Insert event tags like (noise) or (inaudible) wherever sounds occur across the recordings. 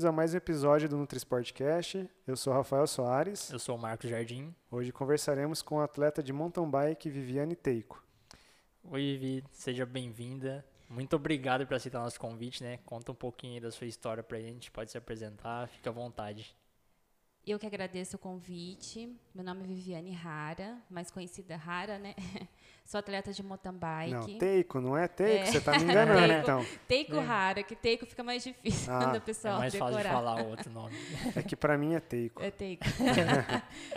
bem-vindos a mais um episódio do NutriSportcast. Eu sou Rafael Soares. Eu sou o Marcos Jardim. Hoje conversaremos com a atleta de mountain bike Viviane Teico. Oi, Vivi, seja bem-vinda. Muito obrigado por aceitar nosso convite, né? Conta um pouquinho da sua história pra gente, pode se apresentar, fica à vontade. Eu que agradeço o convite. Meu nome é Viviane Rara, mais conhecida Rara, né? (laughs) Sou atleta de mountain bike. Não, Teico, não é Teico? É. Você está me (laughs) enganando, teico, então. Teico é. Rara, que Teico fica mais difícil ah, (laughs) o pessoal É mais decorar. fácil de falar outro nome. (laughs) É que para mim é Teico. É Teico.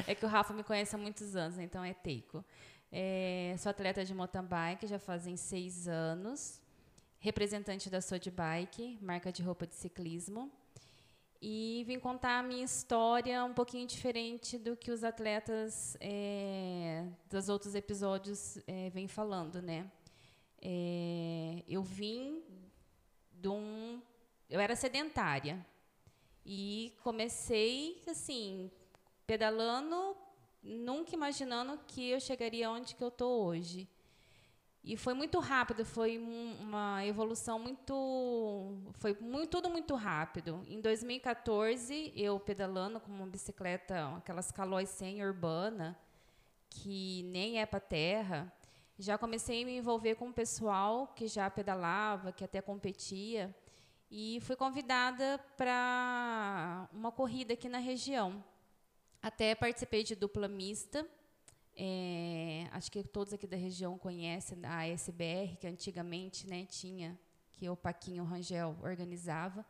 é que o Rafa me conhece há muitos anos, então é Teico. É, sou atleta de mountain bike, já fazem seis anos. Representante da Sod Bike, marca de roupa de ciclismo e vim contar a minha história um pouquinho diferente do que os atletas é, dos outros episódios é, vêm falando, né? É, eu vim de um, eu era sedentária e comecei assim pedalando, nunca imaginando que eu chegaria onde que eu tô hoje. E foi muito rápido, foi uma evolução muito. Foi muito, tudo muito rápido. Em 2014, eu pedalando com uma bicicleta, aquelas calóis 100 urbana, que nem é para terra, já comecei a me envolver com o pessoal que já pedalava, que até competia. E fui convidada para uma corrida aqui na região. Até participei de dupla mista é, acho que todos aqui da região conhecem a SBR, que antigamente né, tinha, que o Paquinho Rangel organizava.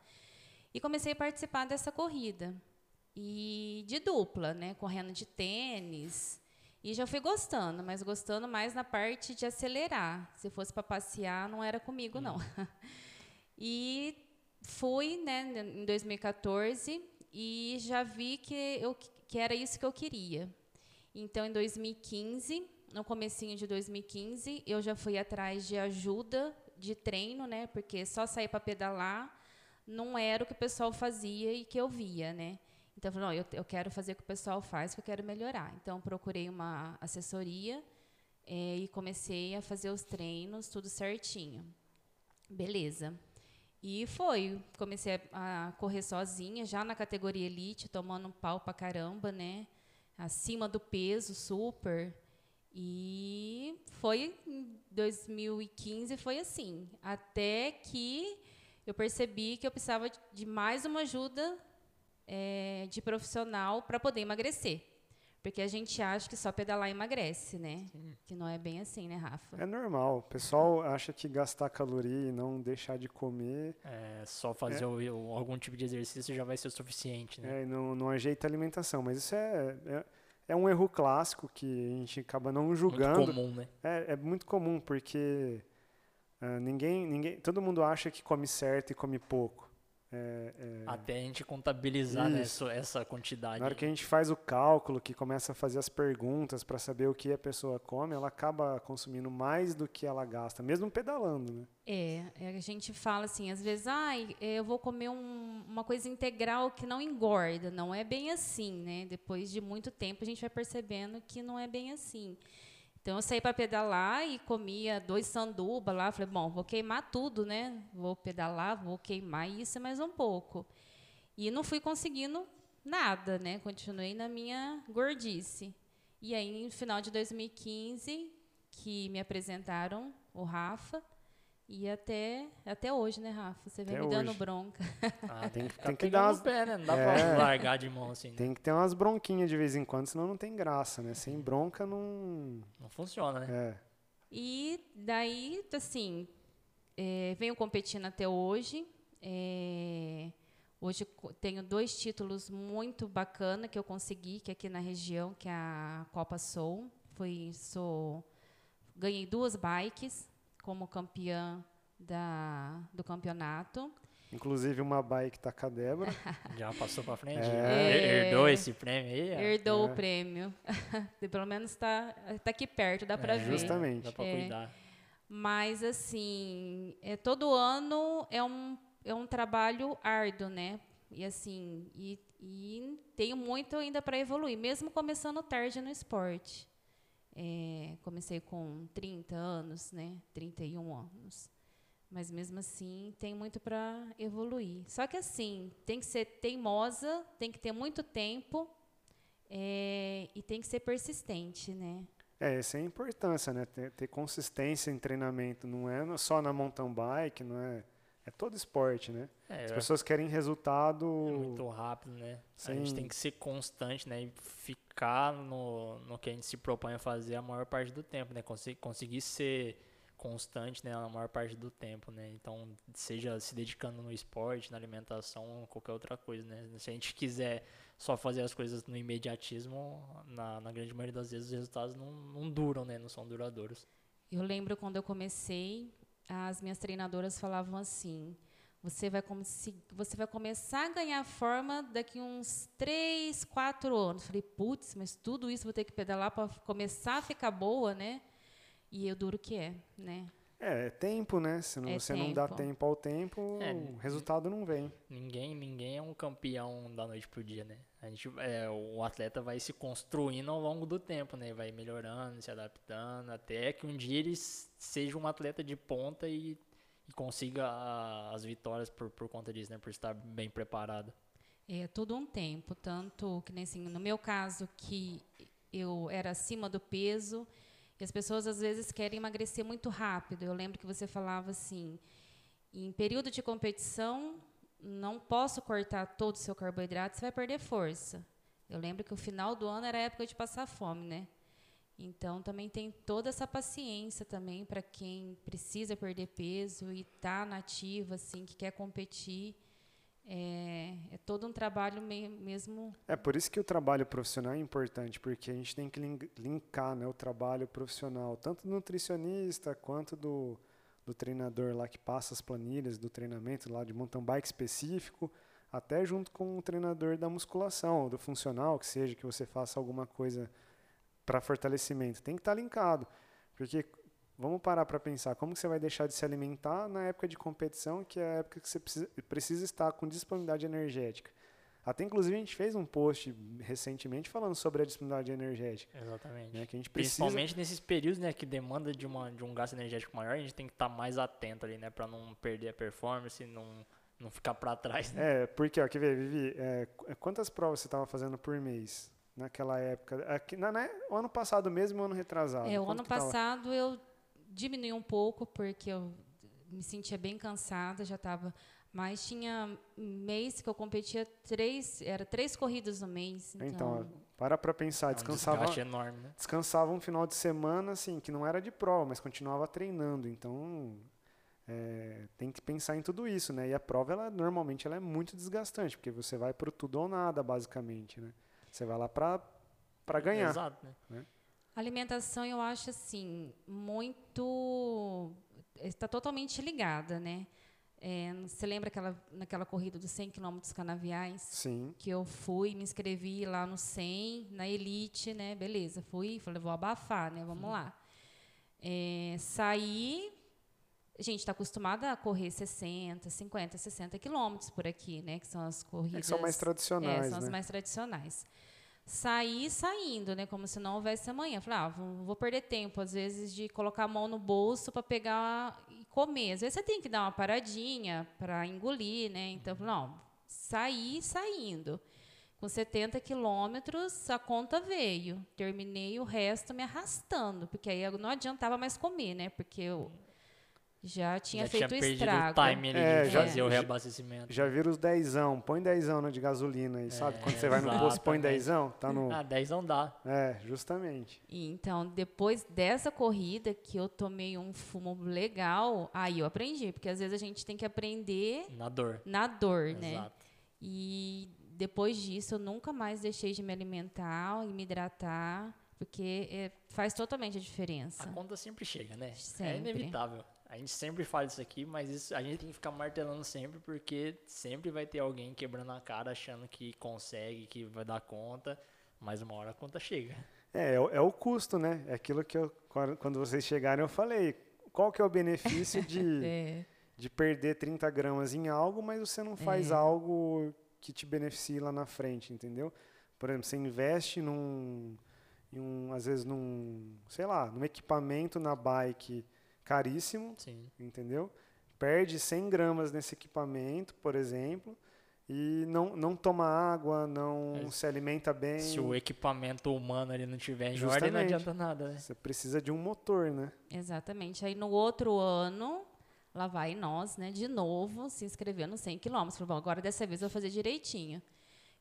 E comecei a participar dessa corrida. E de dupla, né, correndo de tênis. E já fui gostando, mas gostando mais na parte de acelerar. Se fosse para passear, não era comigo, não. Hum. (laughs) e fui né, em 2014 e já vi que, eu, que era isso que eu queria. Então, em 2015, no comecinho de 2015, eu já fui atrás de ajuda de treino, né? Porque só sair para pedalar não era o que o pessoal fazia e que eu via, né? Então, eu falei, não, eu, eu quero fazer o que o pessoal faz, que eu quero melhorar. Então, procurei uma assessoria é, e comecei a fazer os treinos, tudo certinho. Beleza. E foi. Comecei a, correr sozinha, já na categoria elite, tomando um pau pra caramba, né? Acima do peso, super. E foi em 2015 foi assim, até que eu percebi que eu precisava de mais uma ajuda é, de profissional para poder emagrecer. Porque a gente acha que só pedalar emagrece, né? Sim. Que não é bem assim, né, Rafa? É normal. O pessoal acha que gastar caloria e não deixar de comer. É, só fazer é. O, algum tipo de exercício já vai ser o suficiente, né? É, e não, não ajeita a alimentação. Mas isso é, é, é, um erro clássico que a gente acaba não julgando. Muito comum, né? É, é muito comum, porque uh, ninguém, ninguém. Todo mundo acha que come certo e come pouco. É, é... Até a gente contabilizar né, essa quantidade. Na hora que a gente faz o cálculo, que começa a fazer as perguntas para saber o que a pessoa come, ela acaba consumindo mais do que ela gasta, mesmo pedalando, né? É, é a gente fala assim, às vezes, ah, eu vou comer um, uma coisa integral que não engorda. Não é bem assim, né? Depois de muito tempo a gente vai percebendo que não é bem assim. Então eu saí para pedalar e comia dois sanduba lá. Falei, bom, vou queimar tudo, né? Vou pedalar, vou queimar isso mais um pouco. E não fui conseguindo nada, né? Continuei na minha gordice. E aí, no final de 2015, que me apresentaram o Rafa, e até, até hoje, né, Rafa? Você vem até me dando hoje. bronca. Ah, tem que, tem que dar umas... pé, né? Não dá é, pra (laughs) largar de mão assim. Né? Tem que ter umas bronquinhas de vez em quando, senão não tem graça, né? Sem bronca não... Não funciona, né? É. E daí, assim, é, venho competindo até hoje. É, hoje tenho dois títulos muito bacana que eu consegui, que é aqui na região, que é a Copa Soul. Fui, sou, ganhei duas bikes, como campeã da, do campeonato. Inclusive uma bike tá com a Débora. (laughs) Já passou para frente? É. Herdou esse prêmio aí? Herdou é. o prêmio. (laughs) Pelo menos está tá aqui perto, dá para é, ver. Justamente. Dá para é. cuidar. Mas, assim, é, todo ano é um, é um trabalho árduo, né? E, assim, e, e tenho muito ainda para evoluir, mesmo começando tarde no esporte. É, comecei com 30 anos, né? 31 anos. Mas mesmo assim, tem muito para evoluir. Só que assim, tem que ser teimosa, tem que ter muito tempo é, e tem que ser persistente, né? É, essa é a importância, né? Ter, ter, consistência em treinamento. Não é só na mountain bike, não é. É todo esporte, né? É, As pessoas querem resultado. É muito rápido, né? Sim. A gente tem que ser constante, né? E ficar no, no que a gente se propõe a fazer a maior parte do tempo, né? Conseguir, conseguir ser constante, né, a maior parte do tempo, né? Então, seja se dedicando no esporte, na alimentação, qualquer outra coisa, né? Se a gente quiser só fazer as coisas no imediatismo, na, na grande maioria das vezes os resultados não, não duram, né? Não são duradouros. Eu lembro quando eu comecei, as minhas treinadoras falavam assim: você vai, você vai começar a ganhar forma daqui uns 3, 4 anos. Falei, putz, mas tudo isso vou ter que pedalar para começar a ficar boa, né? E eu duro que é, né? É, é tempo, né? Se não, é você tempo. não dá tempo ao tempo, é, o resultado não vem. Ninguém, ninguém é um campeão da noite pro dia, né? A gente, é, o atleta vai se construindo ao longo do tempo, né? Vai melhorando, se adaptando, até que um dia ele seja um atleta de ponta e, e consiga a, as vitórias por, por conta disso, né? Por estar bem preparado. É todo um tempo, tanto que nem assim, no meu caso que eu era acima do peso, e as pessoas às vezes querem emagrecer muito rápido. Eu lembro que você falava assim: em período de competição, não posso cortar todo o seu carboidrato, você vai perder força. Eu lembro que o final do ano era a época de passar fome, né? Então também tem toda essa paciência também para quem precisa perder peso e está nativa assim, que quer competir. É, é, todo um trabalho mesmo. É por isso que o trabalho profissional é importante, porque a gente tem que linkar né, o trabalho profissional, tanto do nutricionista quanto do, do treinador lá que passa as planilhas do treinamento lá de mountain bike específico, até junto com o treinador da musculação, do funcional, que seja que você faça alguma coisa para fortalecimento. Tem que estar tá linkado, porque Vamos parar para pensar como você vai deixar de se alimentar na época de competição, que é a época que você precisa, precisa estar com disponibilidade energética. Até inclusive a gente fez um post recentemente falando sobre a disponibilidade energética. Exatamente. Né, que a gente precisa... Principalmente nesses períodos né, que demanda de, uma, de um gasto energético maior, a gente tem que estar mais atento ali, né? Para não perder a performance, não, não ficar para trás. Né? É, porque, ó, quer ver, Vivi, é, quantas provas você estava fazendo por mês? Naquela época. Aqui, na, né, o ano passado mesmo, o ano retrasado. É, o ano passado tava? eu diminuiu um pouco, porque eu me sentia bem cansada, já estava. Mas tinha mês que eu competia três, era três corridas no mês. Então, então para para pensar, é descansava, um enorme, né? descansava um final de semana, assim, que não era de prova, mas continuava treinando. Então, é, tem que pensar em tudo isso, né? E a prova, ela normalmente, ela é muito desgastante, porque você vai para tudo ou nada, basicamente, né? Você vai lá para para ganhar. Exato, né? né? Alimentação, eu acho assim, muito. está totalmente ligada, né? É, você lembra aquela, naquela corrida dos 100 quilômetros canaviais? Sim. Que eu fui, me inscrevi lá no 100, na Elite, né? Beleza, fui, falei, vou abafar, né? Vamos lá. É, saí. A gente está acostumada a correr 60, 50, 60 quilômetros por aqui, né? Que são as corridas. É que são mais tradicionais. É, são né? as mais tradicionais sair saindo, né? Como se não houvesse amanhã. Falei, ah, vou perder tempo, às vezes, de colocar a mão no bolso para pegar e comer. Às vezes você tem que dar uma paradinha para engolir, né? Então, não, sair saindo. Com 70 quilômetros, a conta veio. Terminei o resto me arrastando, porque aí não adiantava mais comer, né? Porque eu já tinha já feito tinha o estrago. o time é, de fazer o reabastecimento. Já viram os dezão, põe dezão né, de gasolina aí, é, sabe? Quando você vai no posto, põe dezão, tá no... Ah, dezão dá. É, justamente. E, então, depois dessa corrida que eu tomei um fumo legal, aí eu aprendi, porque às vezes a gente tem que aprender... Na dor. Na dor, né? Exato. E depois disso, eu nunca mais deixei de me alimentar e me hidratar, porque é, faz totalmente a diferença. A conta sempre chega, né? É sempre. É inevitável. A gente sempre fala isso aqui, mas isso, a gente tem que ficar martelando sempre, porque sempre vai ter alguém quebrando a cara achando que consegue, que vai dar conta, mas uma hora a conta chega. É, é, é o custo, né? É aquilo que eu, quando vocês chegarem, eu falei. Qual que é o benefício de, (laughs) é. de perder 30 gramas em algo, mas você não faz é. algo que te beneficie lá na frente, entendeu? Por exemplo, você investe num, em um, às vezes num, sei lá, num equipamento na bike caríssimo, Sim. entendeu? perde 100 gramas nesse equipamento, por exemplo, e não, não toma água, não é. se alimenta bem. Se o equipamento humano ali não tiver em Justamente. ordem, não adianta nada. Né? Você precisa de um motor, né? Exatamente. Aí no outro ano, lá vai nós, né, de novo, se inscrever nos 100 quilômetros. Bom, agora dessa vez eu vou fazer direitinho.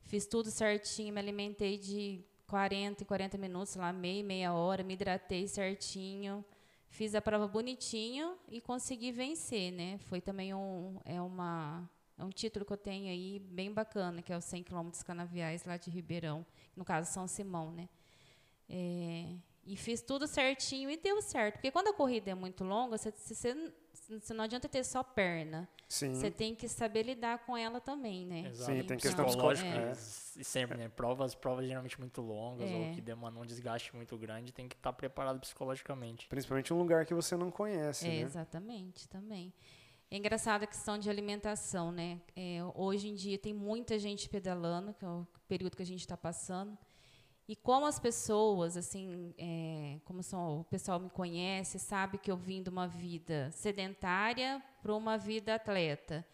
Fiz tudo certinho, me alimentei de 40 em 40 minutos, lá meia, meia hora, me hidratei certinho. Fiz a prova bonitinho e consegui vencer, né? Foi também um, é uma é um título que eu tenho aí bem bacana, que é os 100 quilômetros canaviais lá de Ribeirão, no caso São Simão, né? É, e fiz tudo certinho e deu certo. Porque quando a corrida é muito longa, você, você, você não adianta ter só perna. Sim. Você tem que saber lidar com ela também, né? Exato. Sim, tem questão psicológica. É. é. E sempre, né? Provas, provas geralmente muito longas é. ou que demandam um desgaste muito grande, tem que estar preparado psicologicamente. Principalmente um lugar que você não conhece, é, né? Exatamente, também. É engraçado a questão de alimentação, né? É, hoje em dia tem muita gente pedalando, que é o período que a gente está passando. E como as pessoas, assim, é, como são, o pessoal me conhece, sabe que eu vim de uma vida sedentária para uma vida atleta.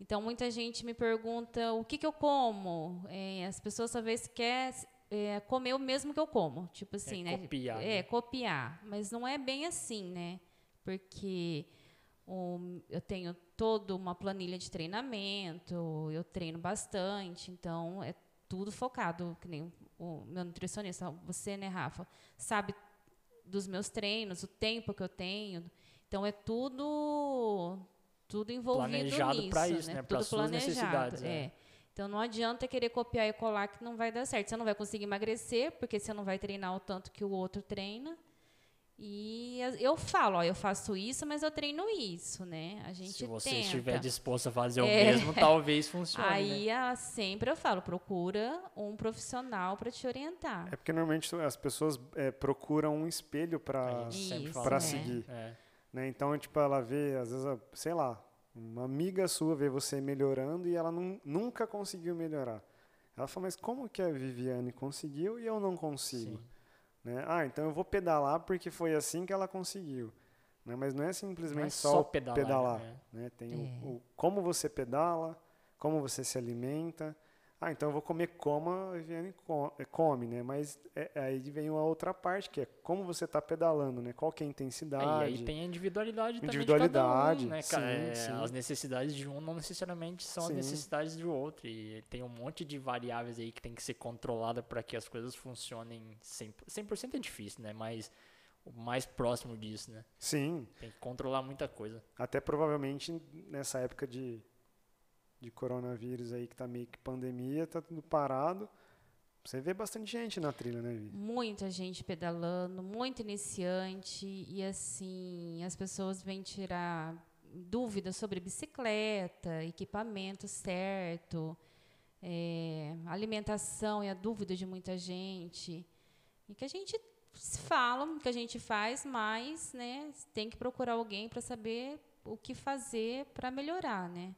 Então, muita gente me pergunta o que, que eu como. É, as pessoas talvez querem é, comer o mesmo que eu como. Tipo assim, é né? Copiar. É, né? copiar. Mas não é bem assim, né? Porque um, eu tenho toda uma planilha de treinamento, eu treino bastante, então é tudo focado, que nem o meu nutricionista, você, né, Rafa, sabe dos meus treinos, o tempo que eu tenho. Então é tudo tudo envolvido planejado nisso, isso, né? né? Tudo planejado, é. é. Então não adianta querer copiar e colar que não vai dar certo. Você não vai conseguir emagrecer porque você não vai treinar o tanto que o outro treina. E eu falo, ó, eu faço isso, mas eu treino isso, né? A gente Se você tenta. estiver disposto a fazer é. o mesmo, talvez funcione. Aí né? sempre eu falo, procura um profissional para te orientar. É porque normalmente as pessoas é, procuram um espelho para para é. seguir. É. Né? Então, tipo, ela vê, às vezes, sei lá, uma amiga sua vê você melhorando e ela não, nunca conseguiu melhorar. Ela fala, mas como que a Viviane conseguiu e eu não consigo? Sim. Né? Ah, então eu vou pedalar porque foi assim que ela conseguiu. Né? Mas não é simplesmente não é só, só, pedalar. pedalar né? né? Tem é. o, o, como você pedala, como você se alimenta, ah, então eu vou comer como a Viviane é, come, né? Mas é, aí vem a outra parte, que é como você está pedalando, né? Qual que é a intensidade. É, e aí tem a individualidade, individualidade também de cada um, né? Sim, é, sim. As necessidades de um não necessariamente são sim. as necessidades do outro. E tem um monte de variáveis aí que tem que ser controlada para que as coisas funcionem 100%. 100% é difícil, né? Mas o mais próximo disso, né? Sim. Tem que controlar muita coisa. Até provavelmente nessa época de de coronavírus aí, que tá meio que pandemia, tá tudo parado. Você vê bastante gente na trilha, né, Vi? Muita gente pedalando, muito iniciante. E assim, as pessoas vêm tirar dúvidas sobre bicicleta, equipamento certo, é, alimentação é a dúvida de muita gente. E que a gente fala, que a gente faz, mas né, tem que procurar alguém para saber o que fazer para melhorar, né?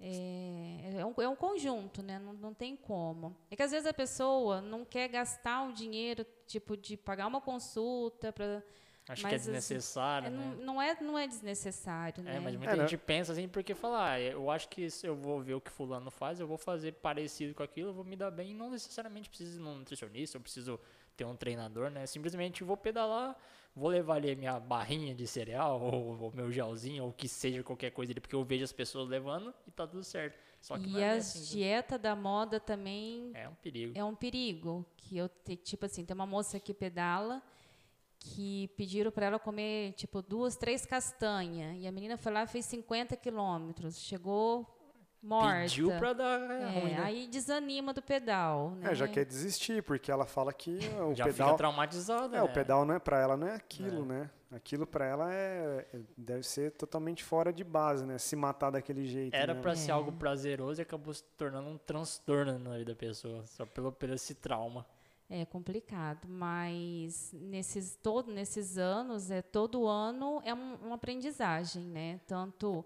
É, é, um, é um conjunto, né? Não, não tem como. É que às vezes a pessoa não quer gastar um dinheiro, tipo, de pagar uma consulta para Acho mas, que é desnecessário, assim, né? Não é, não é desnecessário, é, né? mas muita é, gente né? pensa assim, porque falar, ah, eu acho que se eu vou ver o que fulano faz, eu vou fazer parecido com aquilo, eu vou me dar bem, não necessariamente preciso de um nutricionista, eu preciso ter um treinador, né? Simplesmente vou pedalar, vou levar ali a minha barrinha de cereal, ou o meu gelzinho, ou o que seja, qualquer coisa ali, porque eu vejo as pessoas levando e tá tudo certo. Só que e é as assim, dieta da moda também é um perigo. É um perigo. Que eu te, tipo assim, tem uma moça que pedala que pediram para ela comer tipo duas, três castanhas. E a menina foi lá e fez 50 quilômetros. Chegou morta. Pediu pra dar é, ruim, né? Aí desanima do pedal, né? É, já quer desistir, porque ela fala que (laughs) o já pedal... fica traumatizada, É, né? o pedal não é pra ela, não é aquilo, é. né? Aquilo pra ela é, é, deve ser totalmente fora de base, né? Se matar daquele jeito. Era né? pra ser algo prazeroso e acabou se tornando um transtorno na vida da pessoa, só pelo, pelo esse trauma. É complicado, mas nesses, todo, nesses anos, é, todo ano é um, uma aprendizagem, né? Tanto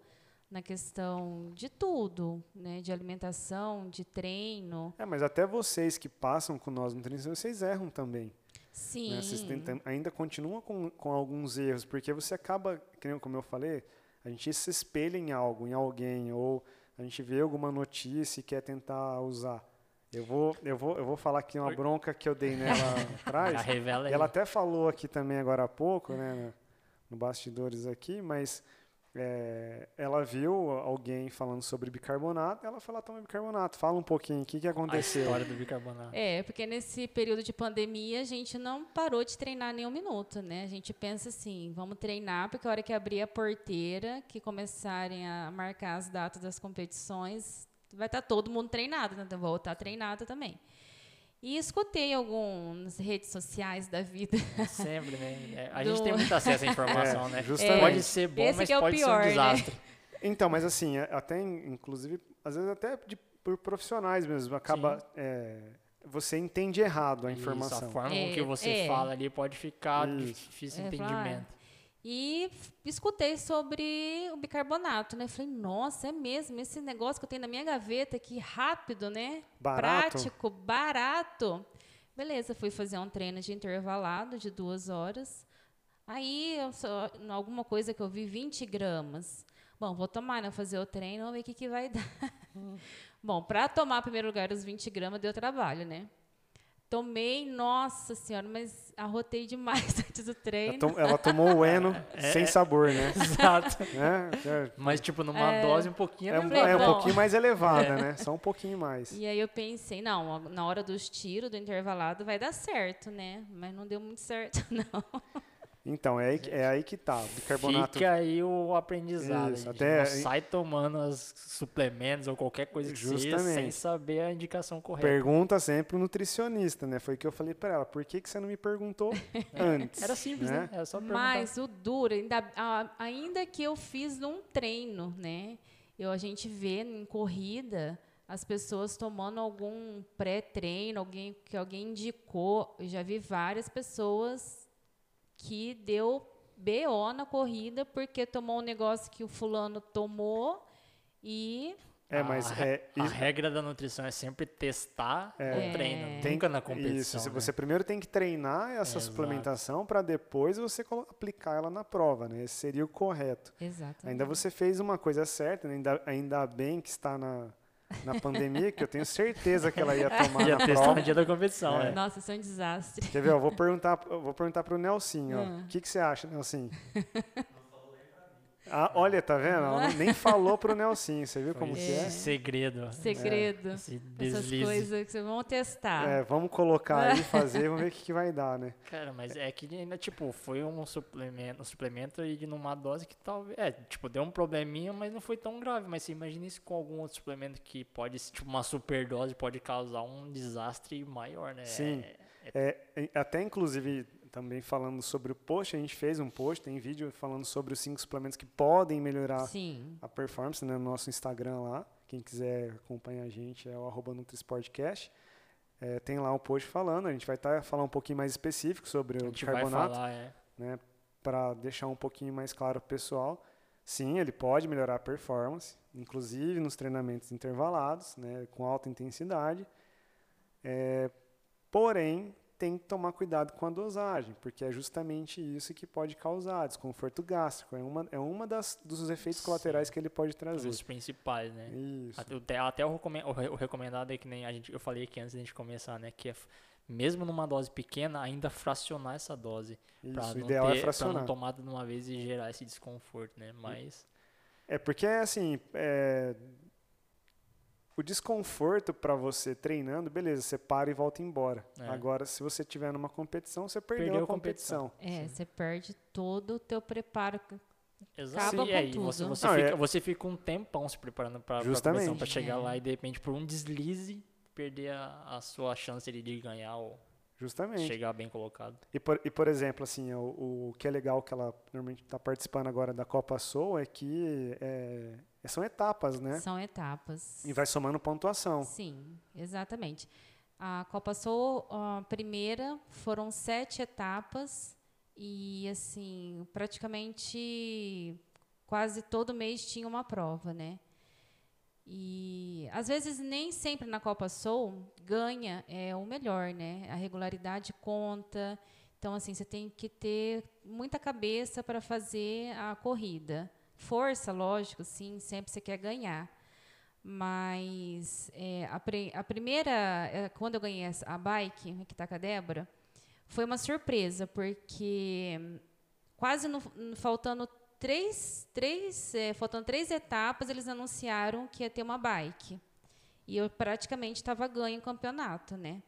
na questão de tudo, né? De alimentação, de treino. É, mas até vocês que passam com nós no treino, vocês erram também. Sim. Né? Vocês tentam, ainda continuam com, com alguns erros, porque você acaba, como eu falei, a gente se espelha em algo, em alguém, ou a gente vê alguma notícia e quer tentar usar. Eu vou, eu vou, eu vou falar aqui uma bronca que eu dei nela (laughs) atrás. E ela até falou aqui também agora há pouco, né, no bastidores aqui, mas é, ela viu alguém falando sobre bicarbonato, ela foi lá tomar bicarbonato. Fala um pouquinho, o que, que aconteceu? A história do bicarbonato. É, porque nesse período de pandemia a gente não parou de treinar nem um minuto, né? A gente pensa assim, vamos treinar, porque a hora que abrir a porteira, que começarem a marcar as datas das competições, vai estar tá todo mundo treinado, né? Então, vou estar treinada também. E escutei algumas redes sociais da vida. Sempre, né? (laughs) É, a do... gente tem muito acesso à informação, é, né? Justamente. Pode ser bom, Esse mas é pode pior, ser um desastre. Né? Então, mas assim, é, até inclusive, às vezes até de, por profissionais mesmo, acaba. É, você entende errado a informação. Isso, a forma é, com que você é. fala ali pode ficar Isso. difícil de entendimento. E escutei sobre o bicarbonato, né? Falei, nossa, é mesmo, esse negócio que eu tenho na minha gaveta aqui, rápido, né? Barato. Prático, barato. Beleza, fui fazer um treino de intervalado de duas horas. Aí, só, alguma coisa que eu vi, 20 gramas. Bom, vou tomar, né? Fazer o treino, vamos ver o que, que vai (laughs) dar. Bom, para tomar, em primeiro lugar, os 20 gramas deu trabalho, né? Tomei, nossa senhora, mas arrotei demais (laughs) antes do treino. Ela, tom, ela tomou o Eno (laughs) é, sem sabor, né? (laughs) Exato. É, mas, tipo, numa é, dose um pouquinho... É, um, é um pouquinho mais elevada, né? Só um pouquinho mais. E aí eu pensei, não, na hora dos tiros, do intervalado, vai dar certo, né? Mas não deu muito certo, não. Então, é aí, é aí que tá. O bicarbonato. Fica aí o aprendizado. Isso, até... Não sai tomando os suplementos ou qualquer coisa que Justamente. seja sem saber a indicação correta. Pergunta sempre o nutricionista, né? Foi o que eu falei para ela. Por que, que você não me perguntou (laughs) antes? Era simples, né? né? Era só perguntar. Mas o duro, ainda, ainda que eu fiz num treino, né? Eu, a gente vê em corrida as pessoas tomando algum pré-treino, alguém que alguém indicou. Eu já vi várias pessoas que deu BO na corrida porque tomou um negócio que o fulano tomou e é, mas a, é, a regra da nutrição é sempre testar é, o treino, tem, nunca na competição. Isso, né? você primeiro tem que treinar essa é, suplementação para depois você aplicar ela na prova, né? Esse seria o correto. Exatamente. Ainda você fez uma coisa certa, né? ainda, ainda bem que está na, na pandemia, que eu tenho certeza que ela ia tomar ia na prova. no dia da competição, é. é. Nossa, isso é um desastre. Quer ver? Eu vou perguntar, eu vou perguntar pro Nelson, ó. Hum. O que, que você acha, Nelson? (laughs) Ah, olha, tá vendo? Ela nem falou pro Nelson, você viu como é. que é? Segredo. Segredo. É. Essas coisas que vocês vão testar. É, vamos colocar aí, fazer, vamos ver o que, que vai dar, né? Cara, mas é que ainda, tipo, foi um suplemento, um suplemento e de numa dose que talvez, é, tipo, deu um probleminha, mas não foi tão grave. Mas você imagina isso com algum outro suplemento que pode, tipo, uma superdose pode causar um desastre maior, né? Sim. É, é, até inclusive também falando sobre o post, a gente fez um post, tem vídeo falando sobre os cinco suplementos que podem melhorar Sim. a performance né, no nosso Instagram lá. Quem quiser acompanhar a gente é o arroba Nutrisportcast. É, tem lá um post falando, a gente vai tá, falar um pouquinho mais específico sobre o bicarbonato, falar, é. né, para deixar um pouquinho mais claro para o pessoal. Sim, ele pode melhorar a performance, inclusive nos treinamentos intervalados, né, com alta intensidade. É, porém, tem que tomar cuidado com a dosagem, porque é justamente isso que pode causar desconforto gástrico. É uma, é uma das, dos efeitos Sim. colaterais que ele pode trazer. Os principais, né? Isso. Até, até o, o, recomendado é que nem a gente, eu falei aqui antes da gente começar, né? Que é, mesmo numa dose pequena, ainda fracionar essa dose. Isso, o ideal ter, é fracionar. Pra não tomar de uma vez e gerar esse desconforto, né? Mas... É porque, assim, é, o desconforto para você treinando, beleza, você para e volta embora. É. Agora, se você tiver numa competição, você perdeu, perdeu a competição. competição. É, Sim. você perde todo o teu preparo. Exato. Acaba é, tudo. Você, você, Não, fica, é... você fica um tempão se preparando para a competição, para chegar é. lá e de repente por um deslize perder a, a sua chance de ganhar ou Justamente. chegar bem colocado. E por, e por exemplo, assim, o, o que é legal que ela normalmente está participando agora da Copa Soul é que é, são etapas, né? São etapas. E vai somando pontuação. Sim, exatamente. A Copa Soul, a primeira, foram sete etapas e, assim, praticamente quase todo mês tinha uma prova, né? E às vezes nem sempre na Copa Soul ganha é o melhor, né? A regularidade conta. Então assim, você tem que ter muita cabeça para fazer a corrida força, lógico, sim, sempre você quer ganhar. Mas é, a, a, primeira, é, quando eu ganhei a bike, que está com a Débora, foi uma surpresa, porque quase no, faltando três, três, é, faltando três etapas, eles anunciaram que ia ter uma bike. E eu praticamente estava ganho o campeonato, né?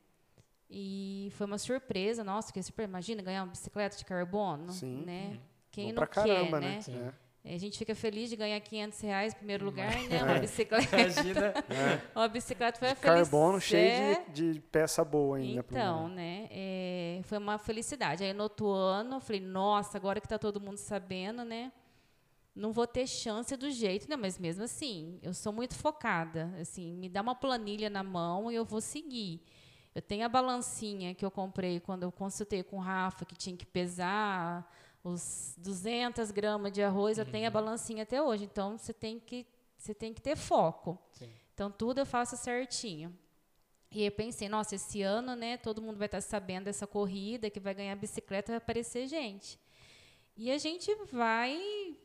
E foi uma surpresa, nossa, que super, imagina ganhar uma bicicleta de carbono, Sim. né? Uhum. Quem Bom não caramba, quer, né? né? É. A gente fica feliz de ganhar 500 reais em primeiro lugar, né? (laughs) Uma é. bicicleta. Imagina. É. (laughs) Uma bicicleta foi a felicidade. Carbono cheio de, de, peça boa ainda. Então, né? É, foi uma felicidade. Aí no outro ano, eu falei, nossa, agora que está todo mundo sabendo, né? Não vou ter chance do jeito, né? Mas mesmo assim, eu sou muito focada. Assim, me dá uma planilha na mão e eu vou seguir. Eu tenho a balancinha que eu comprei quando eu consultei com o Rafa, que tinha que pesar os 200 gramas de arroz, uhum. eu tenho a uhum. balancinha até hoje. Então, você tem que, você tem que ter foco. Sim. Então, tudo eu faço certinho. E eu pensei, nossa, esse ano, né, todo mundo vai estar sabendo dessa corrida, que vai ganhar bicicleta, vai aparecer gente. E a gente vai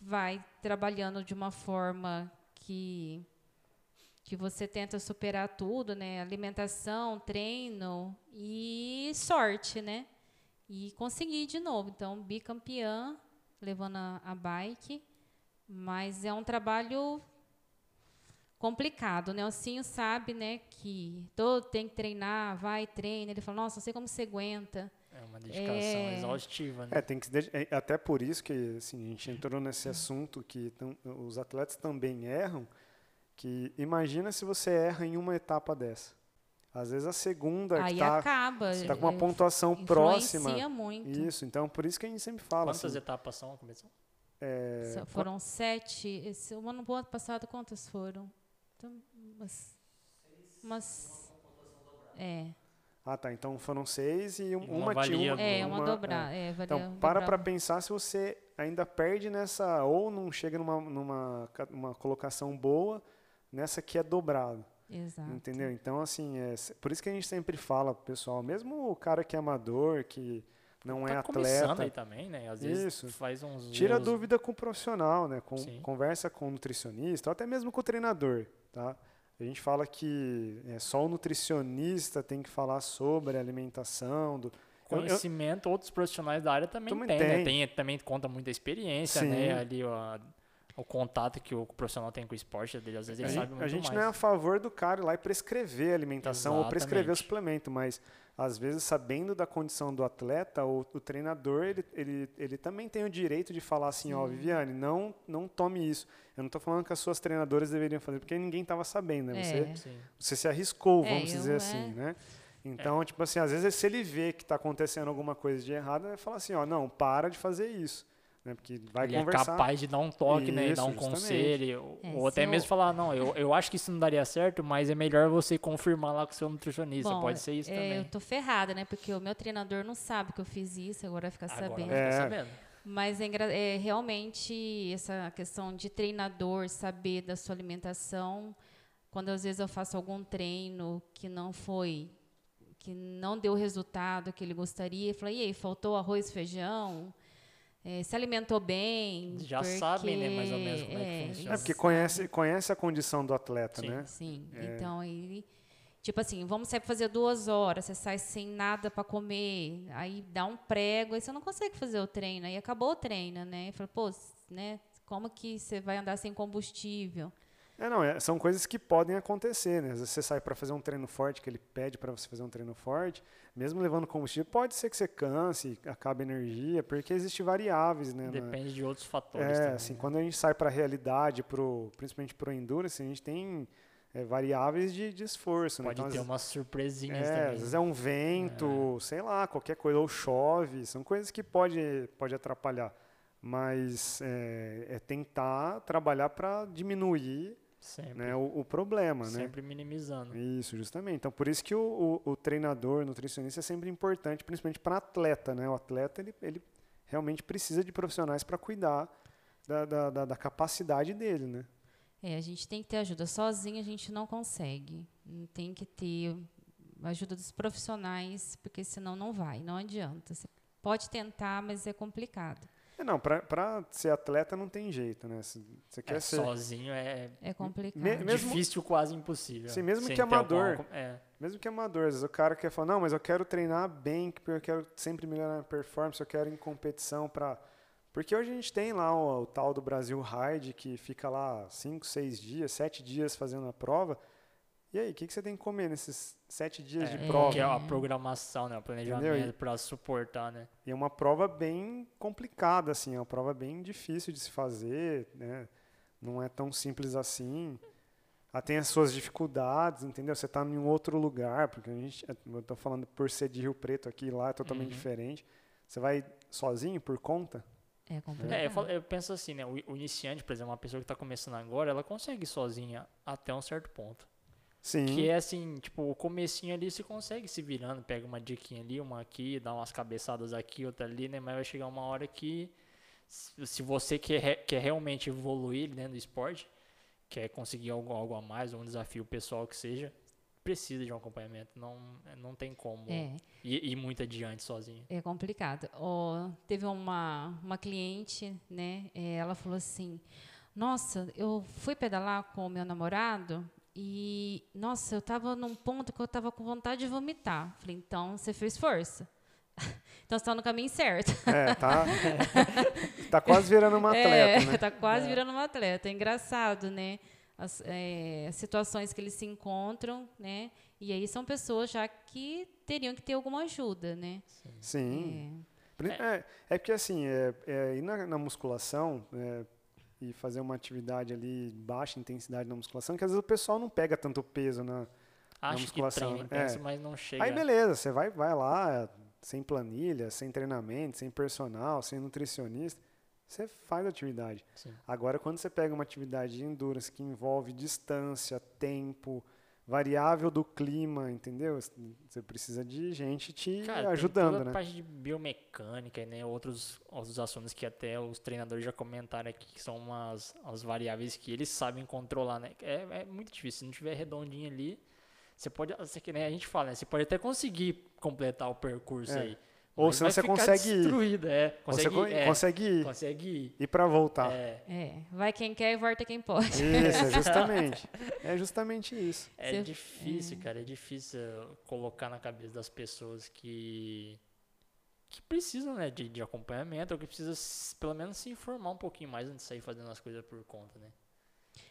vai trabalhando de uma forma que que você tenta superar tudo, né? Alimentação, treino e sorte, né? E consegui de novo. Então, bicampeã, levando a, a bike. Mas é um trabalho complicado, né? O Cinho sabe, né, que todo tem que treinar, vai, treina. Ele fala, nossa, não sei como você aguenta. É uma dedicação é... exaustiva, né? É, tem que é, até por isso que assim, a gente entrou nesse assunto que os atletas também erram, que imagina se você erra em uma etapa dessa. Às vezes a segunda Aí tá, acaba. Está com uma é, pontuação próxima. muito. Isso, então por isso que a gente sempre fala. Quantas assim, etapas são a competição? É, foram sete. Esse, o ano passado quantas foram? Então, umas, umas é. Ah, tá. Então foram seis e, um, e uma, uma tinha uma, É, uma, uma dobrar. É. É, então, para para pensar se você ainda perde nessa, ou não chega numa, numa uma colocação boa, nessa que é dobrado. Exato. Entendeu? Então, assim, é, por isso que a gente sempre fala pro pessoal, mesmo o cara que é amador, que não tá é atleta. aí também, né? Às vezes isso. faz uns. Tira erros... dúvida com o profissional, né? Com, conversa com o nutricionista, ou até mesmo com o treinador, tá? A gente fala que é, só o nutricionista tem que falar sobre a alimentação. Do, Conhecimento, eu, outros profissionais da área também, também tem, tem. Né? tem, Também conta muita experiência, Sim. né? Ali, ó, o contato que o profissional tem com o esporte dele, às vezes ele a sabe muito A gente mais. não é a favor do cara ir lá e prescrever a alimentação Exatamente. ou prescrever o suplemento, mas às vezes sabendo da condição do atleta, o, o treinador ele, ele, ele também tem o direito de falar assim, ó, oh, Viviane, não não tome isso. Eu não estou falando que as suas treinadoras deveriam fazer, porque ninguém estava sabendo, né? É. Você, você se arriscou, é, vamos dizer eu, assim, é. né? Então, tipo assim, às vezes se ele vê que está acontecendo alguma coisa de errado, ele vai falar assim, ó, não, para de fazer isso. Né? Porque vai ele conversar. é capaz de dar um toque, isso, né? E dar um justamente. conselho. É, ou até mesmo eu... falar, não, eu, eu acho que isso não daria certo, mas é melhor você confirmar lá com o seu nutricionista. Bom, Pode ser isso é, também. Eu tô ferrada, né? Porque o meu treinador não sabe que eu fiz isso, agora vai ficar agora sabendo. Vai ficar sabendo. Mas é, é, realmente essa questão de treinador, saber da sua alimentação. Quando às vezes eu faço algum treino que não foi, que não deu o resultado que ele gostaria, eu falo, e aí, faltou arroz, feijão? É, se alimentou bem. Já porque, sabem, né, mais ou menos como é, é que funciona. É porque conhece, conhece a condição do atleta, sim, né? Sim, é. então ele. Tipo assim, vamos sair fazer duas horas, você sai sem nada para comer, aí dá um prego, aí você não consegue fazer o treino, aí acabou o treino, né? E fala, pô, né, como que você vai andar sem combustível? É, não, é, são coisas que podem acontecer, né? Às vezes você sai para fazer um treino forte, que ele pede para você fazer um treino forte, mesmo levando combustível, pode ser que você canse, acabe energia, porque existem variáveis, né? Depende de outros fatores. É, também, assim, né? quando a gente sai para a realidade, pro, principalmente para o endurance, a gente tem é, variáveis de, de esforço. Pode né? então, ter umas surpresinhas é, também. Às vezes é um vento, é. sei lá, qualquer coisa, ou chove, são coisas que pode, pode atrapalhar. Mas é, é tentar trabalhar para diminuir Sempre. Né, o, o problema, sempre né? Sempre minimizando. Isso, justamente. Então, por isso que o, o, o treinador, nutricionista é sempre importante, principalmente para atleta, né? O atleta, ele, ele realmente precisa de profissionais para cuidar da, da, da, da, capacidade dele, né? É, a gente tem que ter ajuda. Sozinho a gente não consegue. Tem que ter a ajuda dos profissionais, porque senão não vai, não adianta. Você pode tentar, mas é complicado. É, não, para ser atleta não tem jeito, né? Você quer é, ser sozinho é É complicado. Me- mesmo- difícil, quase impossível. Sim, mesmo que ter algum- amador. É, Mesmo que amador, às vezes o cara quer falar, não, mas eu quero treinar bem, porque eu quero sempre melhorar minha performance, eu quero ir em competição para Porque hoje a gente tem lá o, o tal do Brasil Ride, que fica lá 5, 6 dias, 7 dias fazendo a prova. E aí, o que, que você tem que comer nesses 7 dias é, de prova? Que é a programação, né? O planejamento para suportar, né? E é uma prova bem complicada, assim, é uma prova bem difícil de se fazer, né? Não é tão simples assim. Ela tem as suas dificuldades, entendeu? Você está em um outro lugar, porque a gente, eu tô falando por ser de Rio Preto aqui, lá é totalmente Uhum. diferente. Você vai sozinho, por conta? É complicado. É, eu, falo- eu penso assim, né? O, o iniciante, por exemplo, uma pessoa que está começando agora, ela consegue ir sozinha até um certo ponto. Sim. Que é assim, tipo, o comecinho ali você consegue se virando, pega uma diquinha ali, uma aqui, dá umas cabeçadas aqui, outra ali, né? Mas vai chegar uma hora que se você quer, quer realmente evoluir dentro do esporte, quer conseguir algo, algo a mais, um desafio pessoal que seja, precisa de um acompanhamento. Não, não tem como É. ir, ir muito adiante sozinho. É complicado. Ó, teve uma, uma cliente, né? eh, Ela falou assim: Nossa, eu fui pedalar com o meu namorado e, nossa, eu tava num ponto que eu tava com vontade de vomitar. Falei: Então você fez força. (laughs) então você tá no caminho certo. É, tá, (laughs) tá quase virando uma atleta, é, né? tá quase É. virando uma atleta. É engraçado, né? As, é, as situações que eles se encontram, né? E aí são pessoas já que teriam que ter alguma ajuda, né? Sim. É. Pri- É, é porque assim, é, é, na, na musculação é, e fazer uma atividade ali, baixa intensidade na musculação, que às vezes o pessoal não pega tanto peso na. Acho que musculação, treina né? intenso, É. mas não chega. Aí beleza, você vai, vai lá, sem planilha, sem treinamento, sem personal, sem nutricionista, você faz a atividade. Sim. Agora, quando você pega uma atividade de endurance que envolve distância, tempo, variável do clima, entendeu? Você precisa de gente te Cara, ajudando, toda a né? parte de biomecânica, né? Outros, outros assuntos que até os treinadores já comentaram aqui, que são umas as variáveis que eles sabem controlar, né? É, é muito difícil. Se não tiver redondinho ali, você pode, você, né, a gente fala, né? Você pode até conseguir completar o percurso É. aí. Ou senão vai você consegue ir. destruído, é. Você Consegue, co- é, consegue ir. consegue ir. E para voltar. É, É, vai quem quer e volta quem pode. Isso, é (laughs) justamente. É justamente isso. é Você- difícil, cara. É difícil colocar na cabeça das pessoas que que precisam né, de, de acompanhamento ou que precisam pelo menos se informar um pouquinho mais antes de sair fazendo as coisas por conta, né?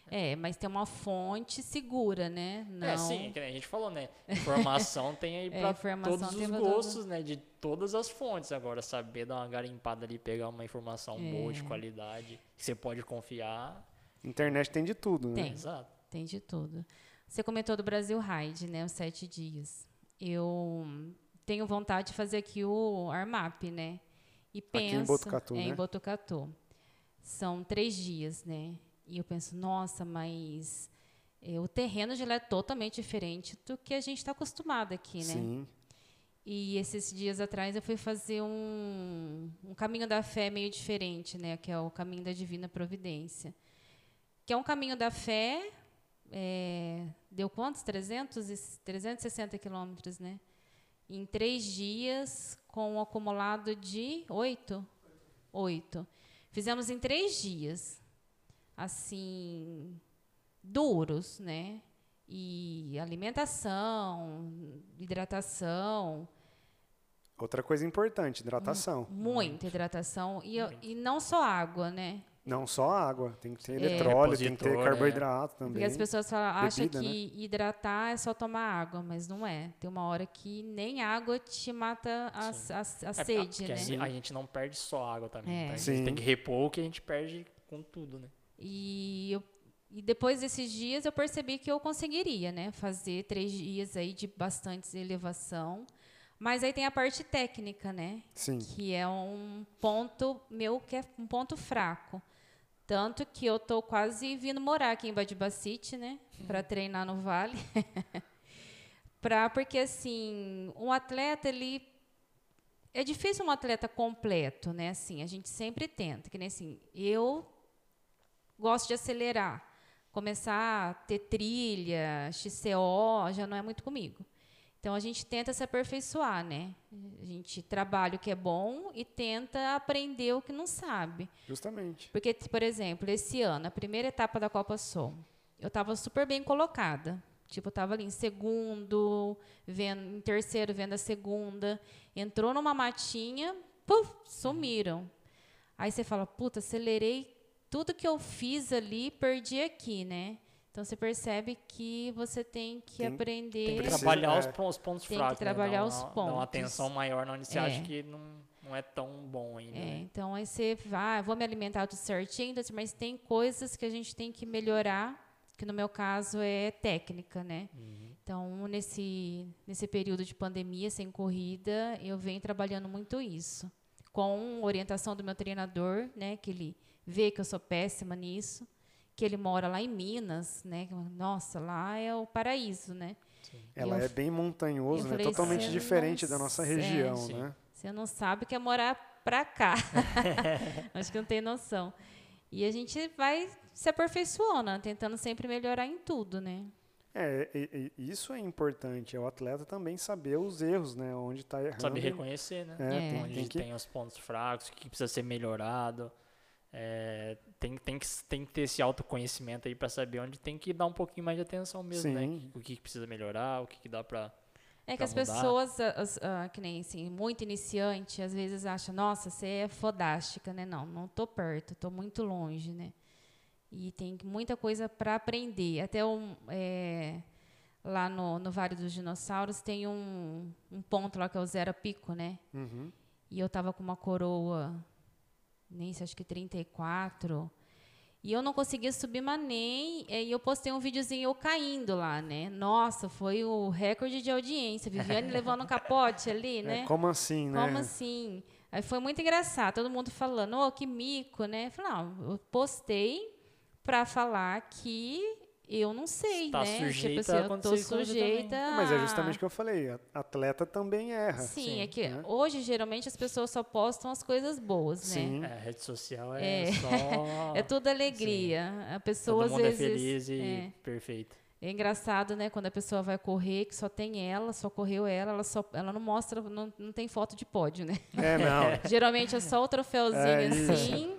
É, mas tem uma fonte segura, né? Não. É, sim, que a gente falou, né? Informação tem aí (laughs) É, pra informação todos os gostos, né? De todas as fontes. Agora, saber dar uma garimpada ali, pegar uma informação boa, de É. qualidade, que você pode confiar. Internet tem de tudo, né? Tem. Exato. Tem de tudo. Você comentou do Brasil Ride, né? Os sete dias. Eu tenho vontade de fazer aqui o Armap, né? E penso. em Botucatu, é, em né? Botucatu. São três dias, né? E eu penso, nossa, mas eh, o terreno de lá é totalmente diferente do que a gente está acostumado aqui, né? Sim. E esses dias atrás eu fui fazer um, um caminho da fé meio diferente, né? Que é o caminho da divina providência. Que é um caminho da fé, é, deu quantos? 300 e, 360 quilômetros, né? Em três dias, com um acumulado de oito? Oito. Fizemos em três dias. Assim, duros, né? E alimentação, hidratação, Outra coisa importante, hidratação. muita hidratação. E, e não só água, né? Não só água, tem que ter É. eletrólito, tem que ter carboidrato também. Porque as pessoas falam, acham né? que hidratar é só tomar água, mas não é. Tem uma hora que nem água te mata a, a, a É, sede, porque né? a gente não perde só água também. É. Tá? A gente Sim. tem que repor o que a gente perde com tudo, né? E, eu- e depois desses dias eu percebi que eu conseguiria, né? Fazer três dias aí de bastante elevação. Mas aí tem a parte técnica, né? Sim. que é um ponto meu que é um ponto fraco. Tanto que eu tô quase vindo morar aqui em Badibacite, né, para treinar no Vale. (laughs) pra, porque assim, um atleta ele é difícil um atleta completo, né? Assim, a gente sempre tenta, que nem assim, eu gosto de acelerar, começar a ter trilha, XCO, já não é muito comigo. Então a gente tenta se aperfeiçoar, né? A gente trabalha o que é bom e tenta aprender o que não sabe. Justamente. Porque, por exemplo, esse ano, a primeira etapa da Copa Sul, eu estava super bem colocada. Tipo, eu estava ali em segundo, vendo, em terceiro, vendo a segunda. Entrou numa matinha, puf, sumiram. Aí você fala, puta, acelerei tudo que eu fiz ali, perdi aqui, né? Então você percebe que você tem que tem, aprender. Tem que trabalhar os, os pontos tem fracos. Tem que trabalhar né? os uma, pontos. Dar uma atenção maior onde você é. acha que não, não é tão bom ainda. É, né? então aí você vai, vou me alimentar tudo certinho, mas tem coisas que a gente tem que melhorar, que no meu caso é técnica, né? Uhum. Então, nesse, nesse período de pandemia, sem corrida, eu venho trabalhando muito isso. Com orientação do meu treinador, né? Que ele vê que eu sou péssima nisso, que ele mora lá em Minas, né? Nossa, lá é o paraíso, né? Sim. Ela eu, é bem montanhoso, né? Totalmente diferente da nossa região, é, né? Você não sabe que é morar pra cá. (laughs) Acho que não tem noção. E a gente vai se aperfeiçoando, tentando sempre melhorar em tudo, né? É, e, e, isso é importante, é o atleta também saber os erros, né? Onde está errando. Saber reconhecer, né? É, é. Tem, onde tem, que... tem os pontos fracos, o que precisa ser melhorado. É, tem, tem, que, tem que ter esse autoconhecimento aí para saber onde tem que dar um pouquinho mais de atenção mesmo, né? Sim. né? O que, que precisa melhorar, o que, que dá para é que as mudar. pessoas, as, uh, que nem assim, muito iniciante, às vezes acham, nossa, você é fodástica, né? Não, não tô perto, tô muito longe, né? E tem muita coisa para aprender. Até um, é, lá no, no Vale dos Dinossauros tem um, um ponto lá que é o Zero Pico, né? Uhum. E eu tava com uma coroa nem sei, acho que 34. E eu não conseguia subir, mas nem. E eu postei um videozinho eu caindo lá, né? Nossa, foi o recorde de audiência. Viviane (laughs) levando um capote ali, é, né? É, como assim, né? Como assim? Aí foi muito engraçado, todo mundo falando, ô, oh, que mico, né? Eu falei, não, eu postei para falar que eu não sei, tá né? Sujeita tipo assim, eu tô sujeita. A... Mas é justamente o que eu falei, atleta também erra. Sim, Sim é que né? hoje geralmente as pessoas só postam as coisas boas, Sim. né? É, a rede social é, é. só. (laughs) é tudo alegria. Sim. A pessoa Todo às vezes. É feliz e é. perfeito. É engraçado, né? Quando a pessoa vai correr, que só tem ela, só correu ela, ela, só, ela não mostra, não, não tem foto de pódio, né? É, não. (laughs) Geralmente é só o troféuzinho é assim.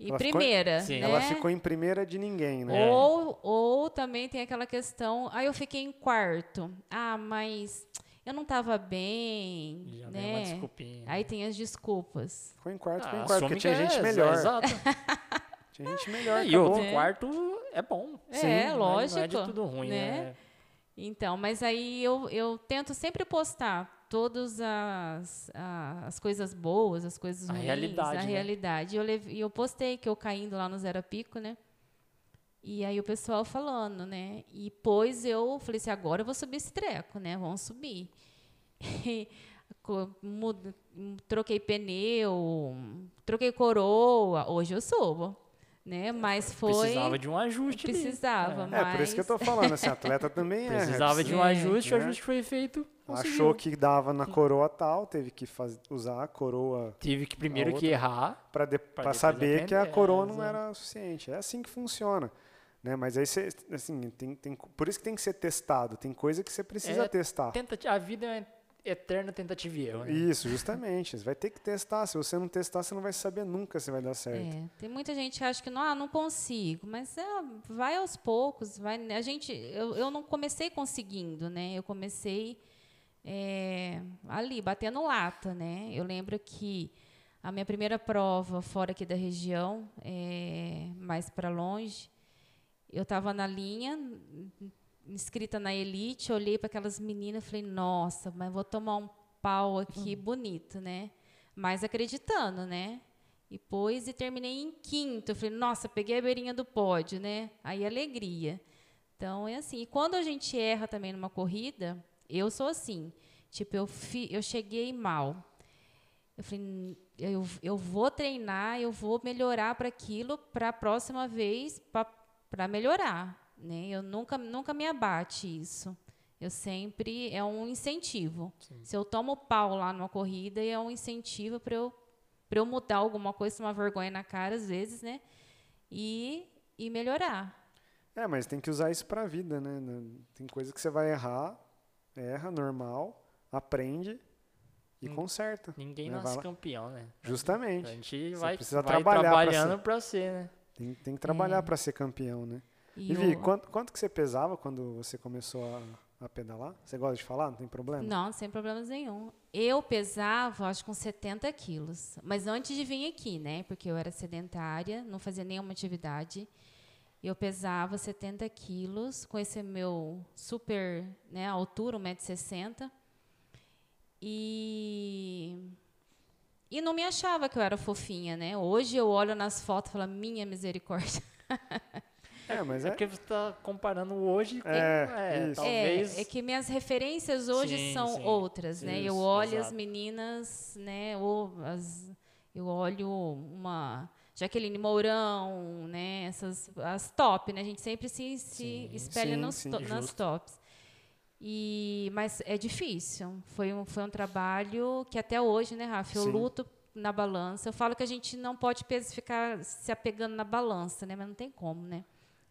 E ela primeira, ficou, né? Ela ficou em primeira de ninguém, né? Ou, ou também tem aquela questão, aí ah, eu fiquei em quarto. Ah, mas eu não estava bem, Já né? Uma desculpinha. Aí tem as desculpas. Ficou em quarto, ficou ah, em quarto, porque tinha gente melhor. Exato. (laughs) tinha gente melhor, é, E outro é. quarto é bom. É, Sim, Não lógico. é, não é de tudo ruim, né? né? Então, mas aí eu, eu tento sempre postar todas as, as coisas boas, as coisas a ruins, realidade, a né? realidade. E eu, leve, eu postei que eu caindo lá no Zero Pico, né? E aí o pessoal falando, né? E depois eu falei assim, agora eu vou subir esse treco, né? Vamos subir. (laughs) troquei pneu, troquei coroa, hoje eu subo né? Mas foi precisava de um ajuste. Precisava, ali. mas... É por isso que eu tô falando, assim, (laughs) atleta também é. Precisava de um ajuste, é. o ajuste foi feito. Conseguiu. Achou que dava na coroa tal, teve que faz, usar a coroa. Tive que primeiro que errar para saber aprender, que a coroa não era suficiente. É assim que funciona. Né? Mas aí você, assim, tem, tem, por isso que tem que ser testado. Tem coisa que você precisa é, testar. Tenta, a vida é eterna tentativa e erro. Né? Isso, justamente. Você vai ter que testar. Se você não testar, você não vai saber nunca se vai dar certo. É, tem muita gente que acha que não, ah, não consigo, mas é, vai aos poucos. Vai, a gente, eu, eu não comecei conseguindo, né? Eu comecei é, ali batendo lata, né? Eu lembro que a minha primeira prova fora aqui da região, é, mais para longe, eu estava na linha inscrita na elite, olhei para aquelas meninas e falei, nossa, mas vou tomar um pau aqui uhum. bonito, né? Mas acreditando, né? E pôs e terminei em quinto. Eu falei, nossa, peguei a beirinha do pódio, né? Aí alegria. Então é assim. E quando a gente erra também numa corrida, eu sou assim. Tipo, eu, fi, eu cheguei mal. Eu falei, eu, eu vou treinar, eu vou melhorar para aquilo, para a próxima vez, para melhorar. Né? Eu nunca, nunca me abate isso. Eu sempre é um incentivo. Sim. Se eu tomo pau lá numa corrida, é um incentivo para eu para eu mudar alguma coisa, uma vergonha na cara às vezes, né? E e melhorar. É, mas tem que usar isso para a vida, né? Tem coisa que você vai errar, erra, normal, aprende e hum, conserta. Ninguém né? nasce campeão, né? Justamente. A gente vai, precisa vai trabalhar trabalhando para ser. ser, né? Tem, tem que trabalhar é. para ser campeão, né? E, e Vi, o... quanto, quanto que você pesava quando você começou a, a pedalar? Você gosta de falar? Não tem problema? Não, sem problemas nenhum. Eu pesava, acho que uns 70 quilos. Mas antes de vir aqui, né? Porque eu era sedentária, não fazia nenhuma atividade. Eu pesava 70 quilos, com esse meu super né, altura, 1,60m. E, e não me achava que eu era fofinha, né? Hoje eu olho nas fotos e falo, minha misericórdia. É, mas é... é porque você está comparando hoje com. É, é, talvez... é, é que minhas referências hoje sim, são sim. outras, né? Isso, eu olho exato. as meninas, né? Ou as, eu olho uma Jaqueline Mourão, né? Essas as top, né? A gente sempre se, se sim, espelha sim, nos sim, to, nas tops. E mas é difícil. Foi um foi um trabalho que até hoje, né, Rafa? Eu luto na balança. Eu falo que a gente não pode ficar se apegando na balança, né? Mas não tem como, né?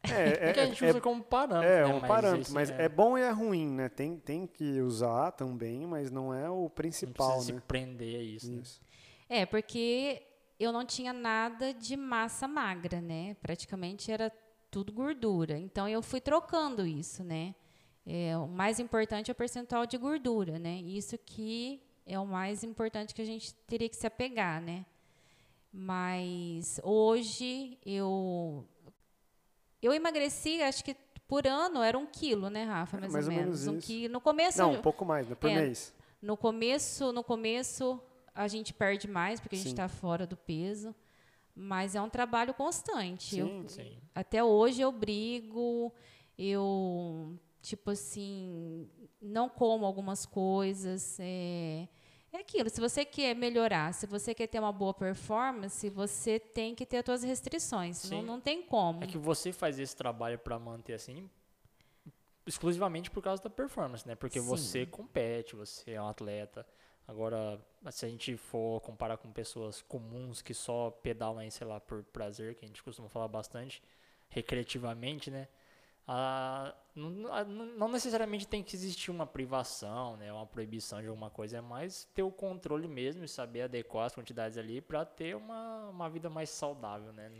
É, é, que a gente é, usa como parâmetro. É, né? um parâmetro, mas é. é. bom e é ruim, né? Tem, tem que usar também, mas não é o principal, não né? se prender a isso. Né? isso. Né? É, porque eu não tinha nada de massa magra, né? Praticamente era tudo gordura. Então eu fui trocando isso, né? É, o mais importante é o percentual de gordura, né? Isso que é o mais importante que a gente teria que se apegar, né? Mas hoje eu eu emagreci, acho que por ano era um quilo, né, Rafa, mais, mais ou, ou, menos. Um quilo. No começo. Não, um pouco mais, né? Por é, mês. No começo, no começo a gente perde mais porque a gente está fora do peso. Mas é um trabalho constante. Sim, eu, sim. Até hoje eu brigo, eu, tipo assim, não como algumas coisas. É, é aquilo, se você quer melhorar, se você quer ter uma boa performance, você tem que ter as suas restrições. Não, não tem como. É que você faz esse trabalho para manter assim exclusivamente por causa da performance, né? Porque Sim. você compete, você é um atleta. Agora, se a gente for comparar com pessoas comuns que só pedalam aí, sei lá, por prazer, que a gente costuma falar bastante, recreativamente, né? Ah, não, não, necessariamente tem que existir uma privação, né, uma proibição de alguma coisa, é mais ter o controle mesmo e saber adequar as quantidades ali para ter uma, uma vida mais saudável, né?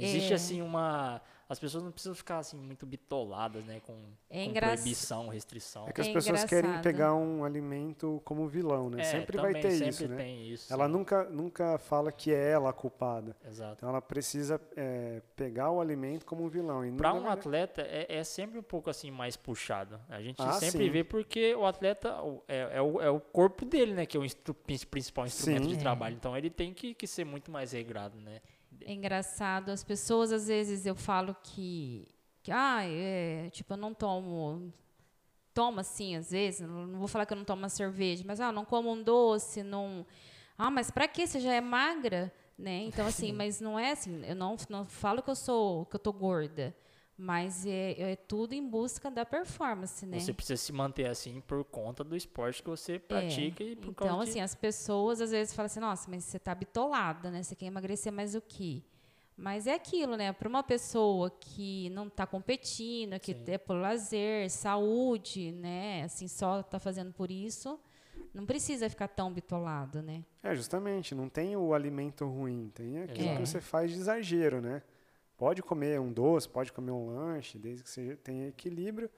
Existe é. assim uma. As pessoas não precisam ficar assim muito bitoladas, né? Com, é com proibição, restrição. É que as é pessoas engraçado. querem pegar um alimento como vilão, né? É, sempre vai ter sempre isso, né? Isso, ela nunca, nunca fala que é ela a culpada. Exato. Então ela precisa é, pegar o alimento como um vilão. Para um atleta é, é, sempre um pouco assim mais puxado. A gente ah, sempre sim. vê porque o atleta é, é, o, é o corpo dele, né? Que é o instru principal instrumento sim. de trabalho. Então ele tem que, que ser muito mais regrado, né? É engraçado. As pessoas, às vezes, eu falo que, que ah, é, tipo, eu não tomo. Tomo assim, às vezes, não vou falar que eu não tomo uma cerveja, mas ah, não como um doce, não. Ah, mas para que você já é magra, né? Então assim, (laughs) mas não é assim, eu não, não falo que eu sou que eu tô gorda. Mas é, é, tudo em busca da performance, né? Você precisa se manter assim por conta do esporte que você pratica é. e por Então, assim, de... as pessoas às vezes falam assim, nossa, mas você tá bitolada, né? Você quer emagrecer mais o quê? Mas é aquilo, né? Para uma pessoa que não está competindo, que Sim. é por lazer, saúde, né? Assim, só está fazendo por isso, não precisa ficar tão bitolado, né? É, justamente. Não tem o alimento ruim. Tem aquilo é. que você faz de exagero, né? Pode comer um doce, pode comer um lanche, desde que você tenha equilíbrio.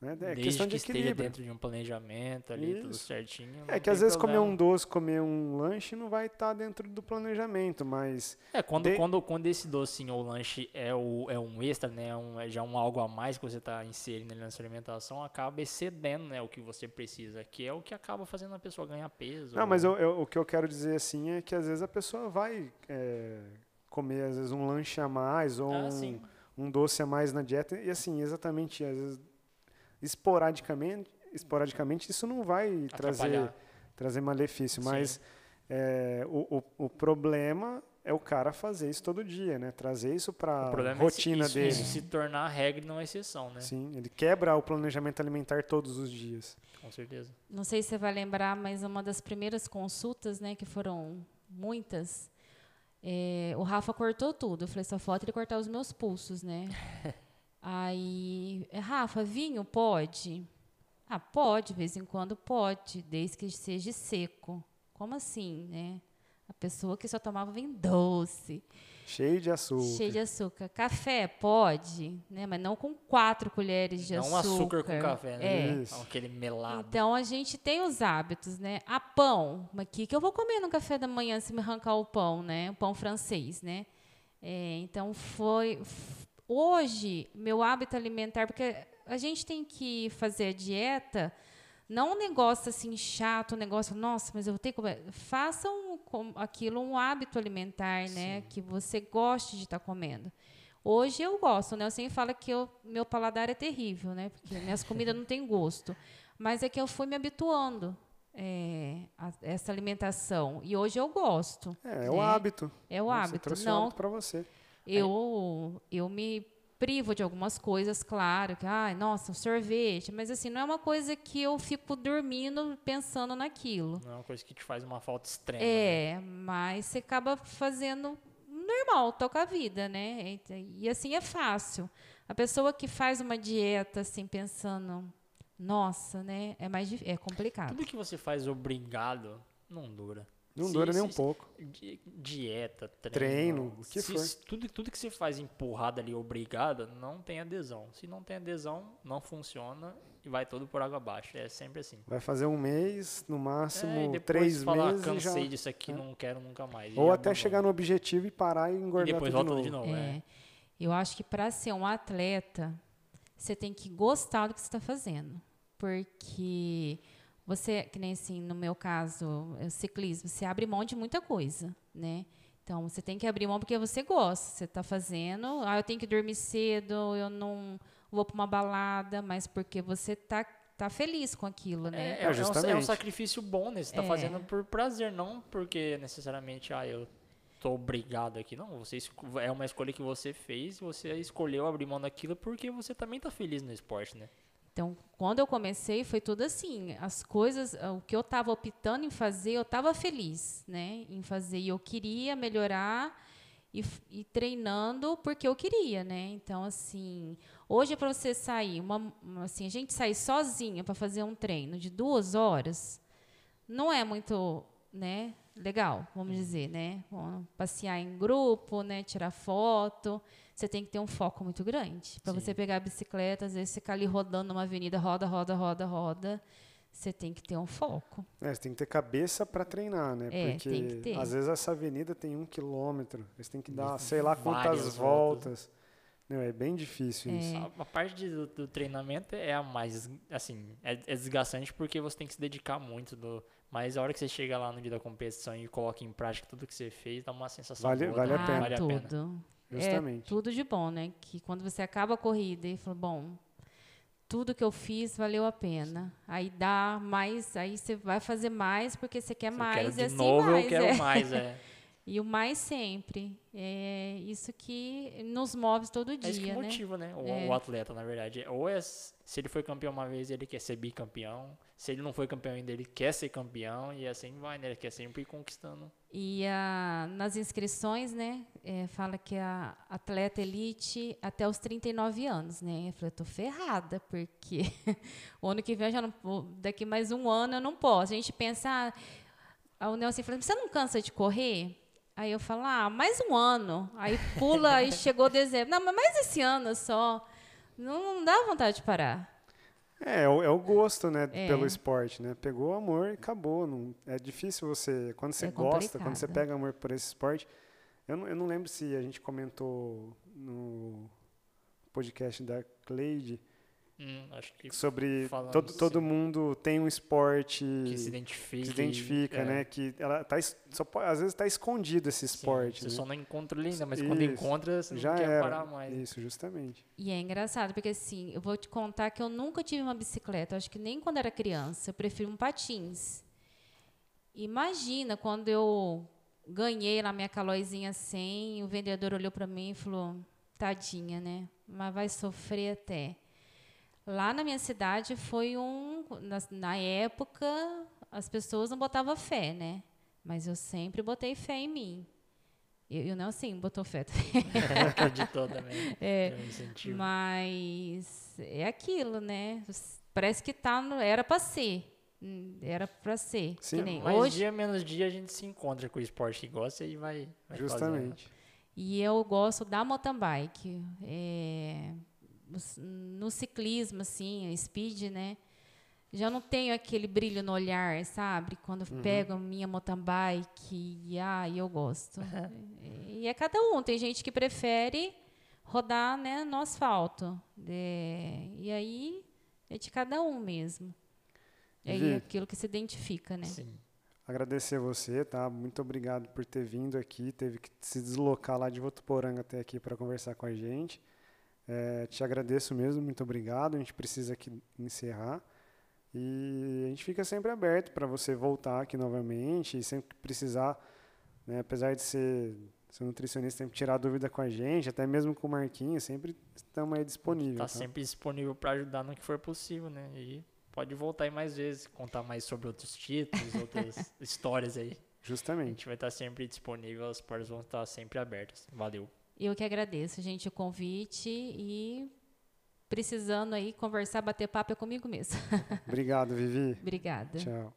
Né? É Desde questão de que equilíbrio. esteja dentro de um planejamento ali, Isso. tudo certinho. É que às vezes problema. comer um doce, comer um lanche não vai estar tá dentro do planejamento, mas... É, quando, de... quando, quando esse docinho ou lanche é, o, é um extra, né, é um, é já um algo a mais que você está inserindo na sua alimentação, acaba excedendo né, o que você precisa, que é o que acaba fazendo a pessoa ganhar peso. Não, ou... mas eu, eu, o que eu quero dizer assim é que às vezes a pessoa vai é, comer às vezes um lanche a mais ou ah, um, um doce a mais na dieta e assim, exatamente, às vezes esporadicamente, esporadicamente isso não vai trazer, trazer malefício, Sim. mas é, o, o, o, problema é o cara fazer isso todo dia, né? Trazer isso para a rotina é isso, dele. Isso se tornar a regra e não a exceção, né? Sim, ele quebra o planejamento alimentar todos os dias. Com certeza. Não sei se você vai lembrar, mas uma das primeiras consultas, né, que foram muitas, é, o Rafa cortou tudo. Eu falei, só falta ele cortar os meus pulsos, né? (laughs) Aí, é, Rafa, vinho pode? Ah, pode, de vez em quando pode, desde que seja seco. Como assim, né? A pessoa que só tomava vinho doce. Cheio de açúcar. Cheio de açúcar. Café pode, né? Mas não com quatro colheres de não açúcar. Não açúcar com café, né? É. Isso. Aquele melado. Então a gente tem os hábitos, né? A pão, mas o que, que eu vou comer no café da manhã se me arrancar o pão, né? O pão francês, né? É, então foi. Hoje, meu hábito alimentar, porque a gente tem que fazer a dieta não um negócio assim chato, um negócio, nossa, mas eu vou ter que comer. Faça um, aquilo um hábito alimentar, né? Sim. Que você goste de estar tá comendo. Hoje eu gosto, né? Eu sempre falo que eu, meu paladar é terrível, né? Porque minhas comidas não têm gosto. Mas é que eu fui me habituando é, a essa alimentação. E hoje eu gosto. É, é né? o hábito. É o hábito. Você trouxe não, hábito para você. Eu, eu me privo de algumas coisas, claro, que, ai, nossa, um sorvete, mas assim, não é uma coisa que eu fico dormindo pensando naquilo. Não é uma coisa que te faz uma falta extrema. É, né? mas você acaba fazendo normal, toca a vida, né? E, e assim é fácil. A pessoa que faz uma dieta assim pensando, nossa, né, é mais é complicado. Tudo que você faz obrigado não dura. Não se, dura nem um pouco. Dieta, treino, treino o que se, for. Tudo, tudo que você faz empurrada ali, obrigada, não tem adesão. Se não tem adesão, não funciona e vai tudo por água abaixo. É sempre assim. Vai fazer um mês, no máximo é, três falar, meses. cansei já, disso aqui, é. não quero nunca mais. Ou até chegar no objetivo e parar e engordar e depois tudo volta de novo. de novo é. é. Eu acho que para ser um atleta, você tem que gostar do que você está fazendo. Porque você, que nem assim, no meu caso, é ciclismo, você abre mão de muita coisa, né? Então, você tem que abrir mão porque você gosta, você está fazendo. Ah, eu tenho que dormir cedo, eu não vou para uma balada, mas porque você está tá feliz com aquilo, né? É, é, um, é um, sacrifício bom, né? Você está é. fazendo por prazer, não porque necessariamente, ah, eu tô obrigado aqui. Não, você é uma escolha que você fez, você escolheu abrir mão daquilo porque você também está feliz no esporte, né? Então, quando eu comecei, foi tudo assim. As coisas, o que eu estava optando em fazer, eu estava feliz, né, em fazer. E eu queria melhorar e, e, treinando porque eu queria, né. Então, assim, hoje para você sair, uma, assim, a gente sair sozinha para fazer um treino de duas horas, não é muito, né, legal, vamos dizer, né. Passear em grupo, né, tirar foto você tem que ter um foco muito grande. Para você pegar a bicicleta, às vezes você ficar ali rodando numa avenida, roda, roda, roda, roda. Você tem que ter um foco. É, você tem que ter cabeça para treinar, né? É, Porque tem que ter. às vezes essa avenida tem um quilômetro. Você tem que dar, sei lá quantas voltas. voltas. Não, é bem difícil é. isso. A, a parte do, do, treinamento é a mais, assim, é, é, desgastante porque você tem que se dedicar muito. Do, mas a hora que você chega lá no dia da competição e coloca em prática tudo que você fez, dá uma sensação vale, boa. Vale ah, a pena. Vale a tudo. pena. Justamente. É tudo de bom, né? Que quando você acaba a corrida e fala, bom, tudo que eu fiz valeu a pena. Aí dá mais, aí você vai fazer mais porque você quer você mais de e assim novo, mais. eu quero é. mais, é. (laughs) E o mais sempre. É isso que nos move todo dia, É isso que né? motiva, né? O, É. o atleta, na verdade. Ou é, se ele foi campeão uma vez, ele quer ser bicampeão. Se ele não foi campeão ainda, ele quer ser campeão. E assim vai, né? Ele quer sempre ir conquistando. E a, nas inscrições, né, é, fala que a atleta elite até os 39 anos, né? Eu falei, eu tô ferrada, porque (laughs) o ano que vem eu já não, daqui mais um ano eu não posso. A gente pensa, ah, o Nelson falou, você não cansa de correr? Aí eu falo, ah, mais um ano. Aí pula e (laughs) chegou dezembro. Não, mas mais esse ano só. Não, não dá vontade de parar. É, é o, é o gosto, né, É. pelo esporte, né? Pegou o amor e acabou. Não, é difícil você, quando você É gosta, quando você complicado. pega amor por esse esporte. Eu não, eu não lembro se a gente comentou no podcast da Cleide Hum, acho que sobre todo, todo sim. mundo tem um esporte que se que identifica. se identifica, e- é. né? Que ela tá, só às vezes está escondido esse Sim, esporte. Você né? só não encontra ele ainda, mas quando Isso. encontra, você Já não quer era. parar mais. Isso, justamente. E é engraçado, porque assim, eu vou te contar que eu nunca tive uma bicicleta. Eu acho que nem quando era criança. Eu prefiro um patins. Imagina quando eu ganhei lá minha calóizinha 100, o vendedor olhou para mim e falou: tadinha, né? Mas vai sofrer até. Lá na minha cidade foi um. Na, na época, as pessoas não botavam fé, né? Mas eu sempre botei fé em mim. E o Nelson botou fé também. (laughs) (laughs) Acreditou também. É, É um. Mas é aquilo, né? parece que tá no, era para ser. Era para ser. Sim, nem mais hoje, dia menos dia a gente se encontra com o esporte que gosta e vai, vai Justamente. Fazendo. E eu gosto da mountain bike. É, no ciclismo, assim, speed, né? Já não tenho aquele brilho no olhar, sabe? Quando uhum. pego a minha mountain bike e ah, eu gosto. (laughs) e é cada um. Tem gente que prefere rodar né, no asfalto. É, e aí é de cada um mesmo. É aquilo que se identifica, né? Sim. Agradecer você, tá? Muito obrigado por ter vindo aqui, teve que se deslocar lá de Votuporanga até aqui para conversar com a gente. É, te agradeço mesmo, muito obrigado. A gente precisa aqui encerrar. E a gente fica sempre aberto para você voltar aqui novamente e sempre que precisar, né, apesar de ser, ser nutricionista, sempre tirar dúvida com a gente, até mesmo com o Marquinhos, sempre estamos aí disponíveis. Está tá? sempre disponível para ajudar no que for possível, né? E pode voltar aí mais vezes, contar mais sobre outros títulos, outras (laughs) histórias aí. Justamente. A gente vai estar sempre disponível, as portas vão estar sempre abertas. Valeu. Eu que agradeço, gente, o convite e precisando aí conversar, bater papo é comigo mesmo. (laughs) Obrigado, Vivi. Obrigada. Tchau.